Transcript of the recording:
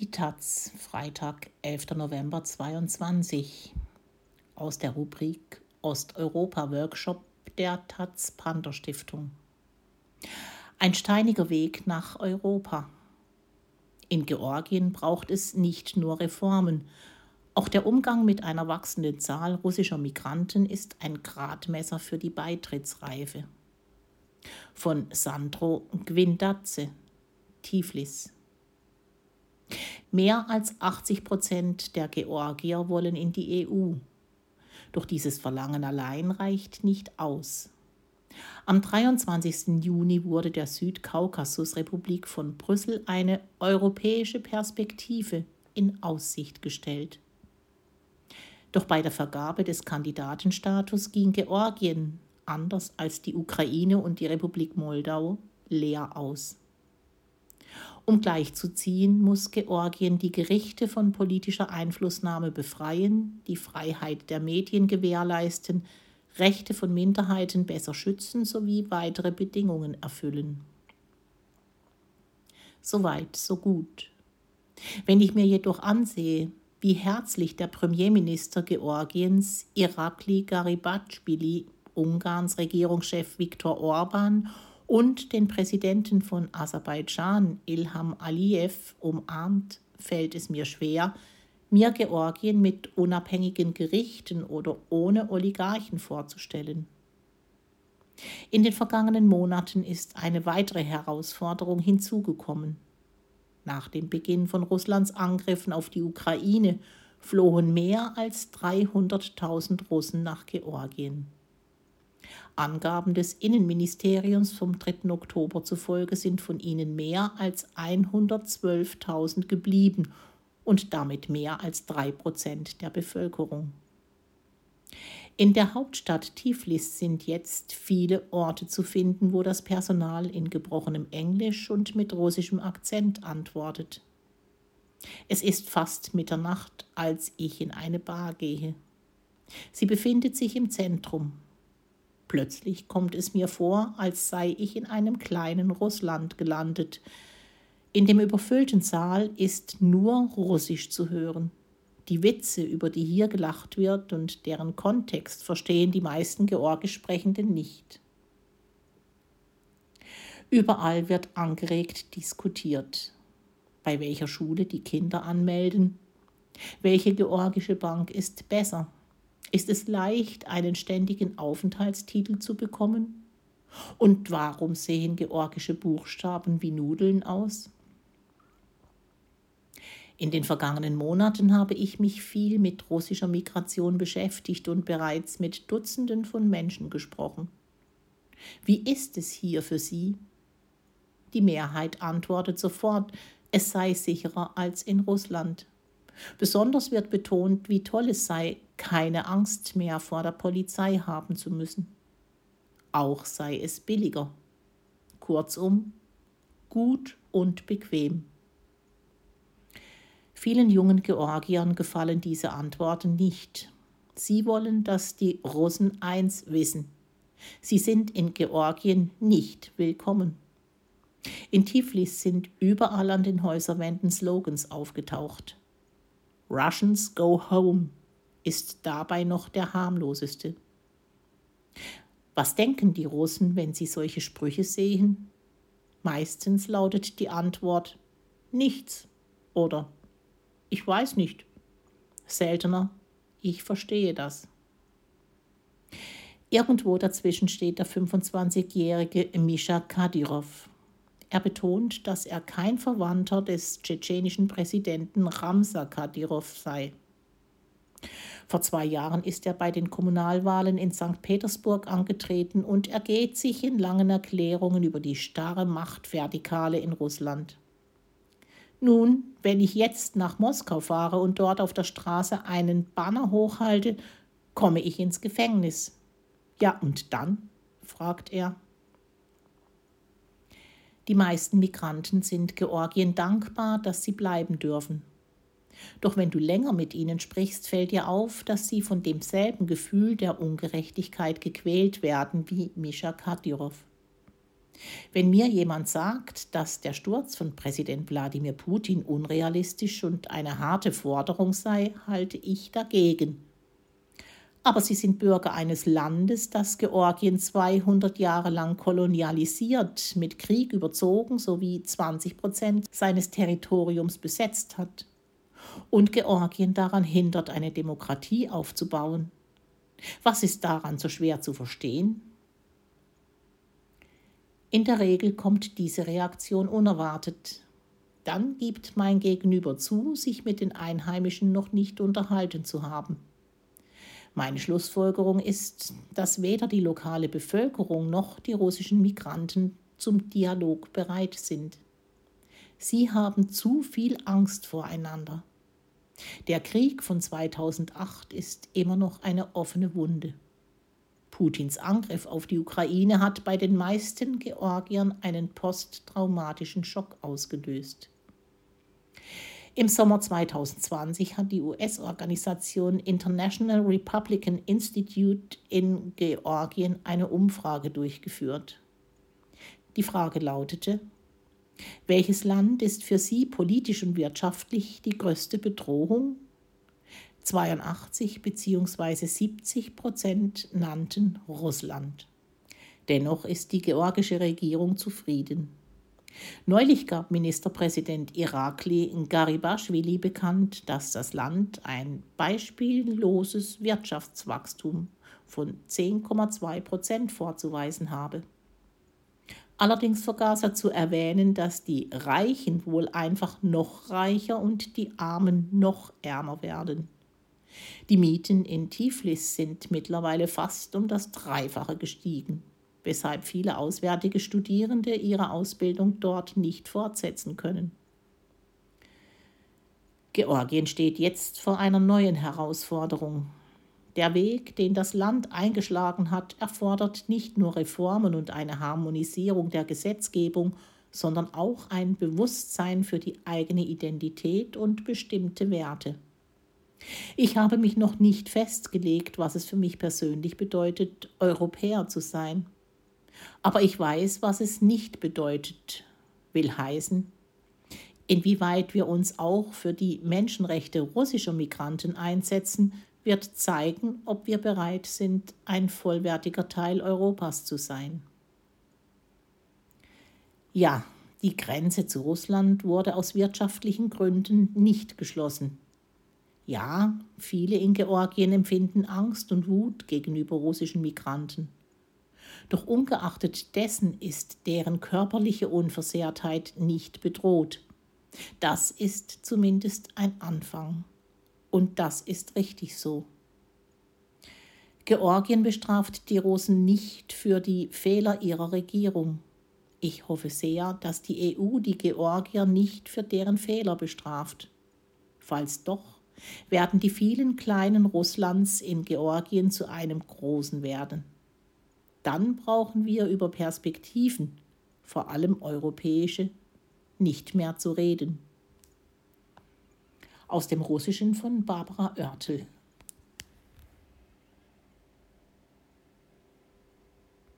Die Taz, Freitag, 11. November 22. Aus der Rubrik Osteuropa-Workshop der Taz Panther Stiftung. Ein steiniger Weg nach Europa. In Georgien braucht es nicht nur Reformen. Auch der Umgang mit einer wachsenden Zahl russischer Migranten ist ein Gradmesser für die Beitrittsreife. Von Sandro Gwindatze, Tiflis. Mehr als 80 Prozent der Georgier wollen in die EU. Doch dieses Verlangen allein reicht nicht aus. Am 23. Juni wurde der Südkaukasusrepublik von Brüssel eine europäische Perspektive in Aussicht gestellt. Doch bei der Vergabe des Kandidatenstatus ging Georgien, anders als die Ukraine und die Republik Moldau, leer aus. Um gleichzuziehen, muss Georgien die Gerichte von politischer Einflussnahme befreien, die Freiheit der Medien gewährleisten, Rechte von Minderheiten besser schützen sowie weitere Bedingungen erfüllen. Soweit, so gut. Wenn ich mir jedoch ansehe, wie herzlich der Premierminister Georgiens Irakli Garibatschvili, Ungarns Regierungschef Viktor Orban und den Präsidenten von Aserbaidschan, Ilham Aliyev, umarmt, fällt es mir schwer, mir Georgien mit unabhängigen Gerichten oder ohne Oligarchen vorzustellen. In den vergangenen Monaten ist eine weitere Herausforderung hinzugekommen. Nach dem Beginn von Russlands Angriffen auf die Ukraine flohen mehr als 300.000 Russen nach Georgien. Angaben des Innenministeriums vom 3. Oktober zufolge sind von ihnen mehr als 112.000 geblieben und damit mehr als drei Prozent der Bevölkerung. In der Hauptstadt Tiflis sind jetzt viele Orte zu finden, wo das Personal in gebrochenem Englisch und mit russischem Akzent antwortet. Es ist fast Mitternacht, als ich in eine Bar gehe. Sie befindet sich im Zentrum, Plötzlich kommt es mir vor, als sei ich in einem kleinen Russland gelandet. In dem überfüllten Saal ist nur Russisch zu hören. Die Witze, über die hier gelacht wird und deren Kontext verstehen die meisten Georgisch Sprechenden nicht. Überall wird angeregt diskutiert. Bei welcher Schule die Kinder anmelden? Welche georgische Bank ist besser? Ist es leicht, einen ständigen Aufenthaltstitel zu bekommen? Und warum sehen georgische Buchstaben wie Nudeln aus? In den vergangenen Monaten habe ich mich viel mit russischer Migration beschäftigt und bereits mit Dutzenden von Menschen gesprochen. Wie ist es hier für Sie? Die Mehrheit antwortet sofort, es sei sicherer als in Russland. Besonders wird betont, wie toll es sei, keine Angst mehr vor der Polizei haben zu müssen. Auch sei es billiger. Kurzum, gut und bequem. Vielen jungen Georgiern gefallen diese Antworten nicht. Sie wollen, dass die Russen eins wissen. Sie sind in Georgien nicht willkommen. In Tiflis sind überall an den Häuserwänden Slogans aufgetaucht. Russians go home ist dabei noch der harmloseste. Was denken die Russen, wenn sie solche Sprüche sehen? Meistens lautet die Antwort nichts oder ich weiß nicht. Seltener, ich verstehe das. Irgendwo dazwischen steht der 25-jährige Misha Kadyrov. Er betont, dass er kein Verwandter des tschetschenischen Präsidenten Ramsa Kadyrov sei. Vor zwei Jahren ist er bei den Kommunalwahlen in St. Petersburg angetreten und ergeht sich in langen Erklärungen über die starre Machtvertikale in Russland. Nun, wenn ich jetzt nach Moskau fahre und dort auf der Straße einen Banner hochhalte, komme ich ins Gefängnis. Ja, und dann? fragt er. Die meisten Migranten sind Georgien dankbar, dass sie bleiben dürfen. Doch wenn du länger mit ihnen sprichst, fällt dir auf, dass sie von demselben Gefühl der Ungerechtigkeit gequält werden wie Misha Kadyrov. Wenn mir jemand sagt, dass der Sturz von Präsident Wladimir Putin unrealistisch und eine harte Forderung sei, halte ich dagegen. Aber sie sind Bürger eines Landes, das Georgien 200 Jahre lang kolonialisiert, mit Krieg überzogen sowie 20 Prozent seines Territoriums besetzt hat. Und Georgien daran hindert, eine Demokratie aufzubauen. Was ist daran so schwer zu verstehen? In der Regel kommt diese Reaktion unerwartet. Dann gibt mein Gegenüber zu, sich mit den Einheimischen noch nicht unterhalten zu haben. Meine Schlussfolgerung ist, dass weder die lokale Bevölkerung noch die russischen Migranten zum Dialog bereit sind. Sie haben zu viel Angst voreinander. Der Krieg von 2008 ist immer noch eine offene Wunde. Putins Angriff auf die Ukraine hat bei den meisten Georgiern einen posttraumatischen Schock ausgelöst. Im Sommer 2020 hat die US-Organisation International Republican Institute in Georgien eine Umfrage durchgeführt. Die Frage lautete, welches Land ist für Sie politisch und wirtschaftlich die größte Bedrohung 82 bzw. 70 Prozent nannten Russland. Dennoch ist die georgische Regierung zufrieden. Neulich gab Ministerpräsident Irakli Garibashvili bekannt, dass das Land ein beispielloses Wirtschaftswachstum von 10,2 Prozent vorzuweisen habe. Allerdings vergaß er zu erwähnen, dass die Reichen wohl einfach noch reicher und die Armen noch ärmer werden. Die Mieten in Tiflis sind mittlerweile fast um das Dreifache gestiegen, weshalb viele auswärtige Studierende ihre Ausbildung dort nicht fortsetzen können. Georgien steht jetzt vor einer neuen Herausforderung. Der Weg, den das Land eingeschlagen hat, erfordert nicht nur Reformen und eine Harmonisierung der Gesetzgebung, sondern auch ein Bewusstsein für die eigene Identität und bestimmte Werte. Ich habe mich noch nicht festgelegt, was es für mich persönlich bedeutet, Europäer zu sein. Aber ich weiß, was es nicht bedeutet, will heißen, inwieweit wir uns auch für die Menschenrechte russischer Migranten einsetzen, wird zeigen, ob wir bereit sind, ein vollwertiger Teil Europas zu sein. Ja, die Grenze zu Russland wurde aus wirtschaftlichen Gründen nicht geschlossen. Ja, viele in Georgien empfinden Angst und Wut gegenüber russischen Migranten. Doch ungeachtet dessen ist deren körperliche Unversehrtheit nicht bedroht. Das ist zumindest ein Anfang. Und das ist richtig so. Georgien bestraft die Russen nicht für die Fehler ihrer Regierung. Ich hoffe sehr, dass die EU die Georgier nicht für deren Fehler bestraft. Falls doch, werden die vielen kleinen Russlands in Georgien zu einem großen werden. Dann brauchen wir über Perspektiven, vor allem europäische, nicht mehr zu reden. Aus dem Russischen von Barbara Oertel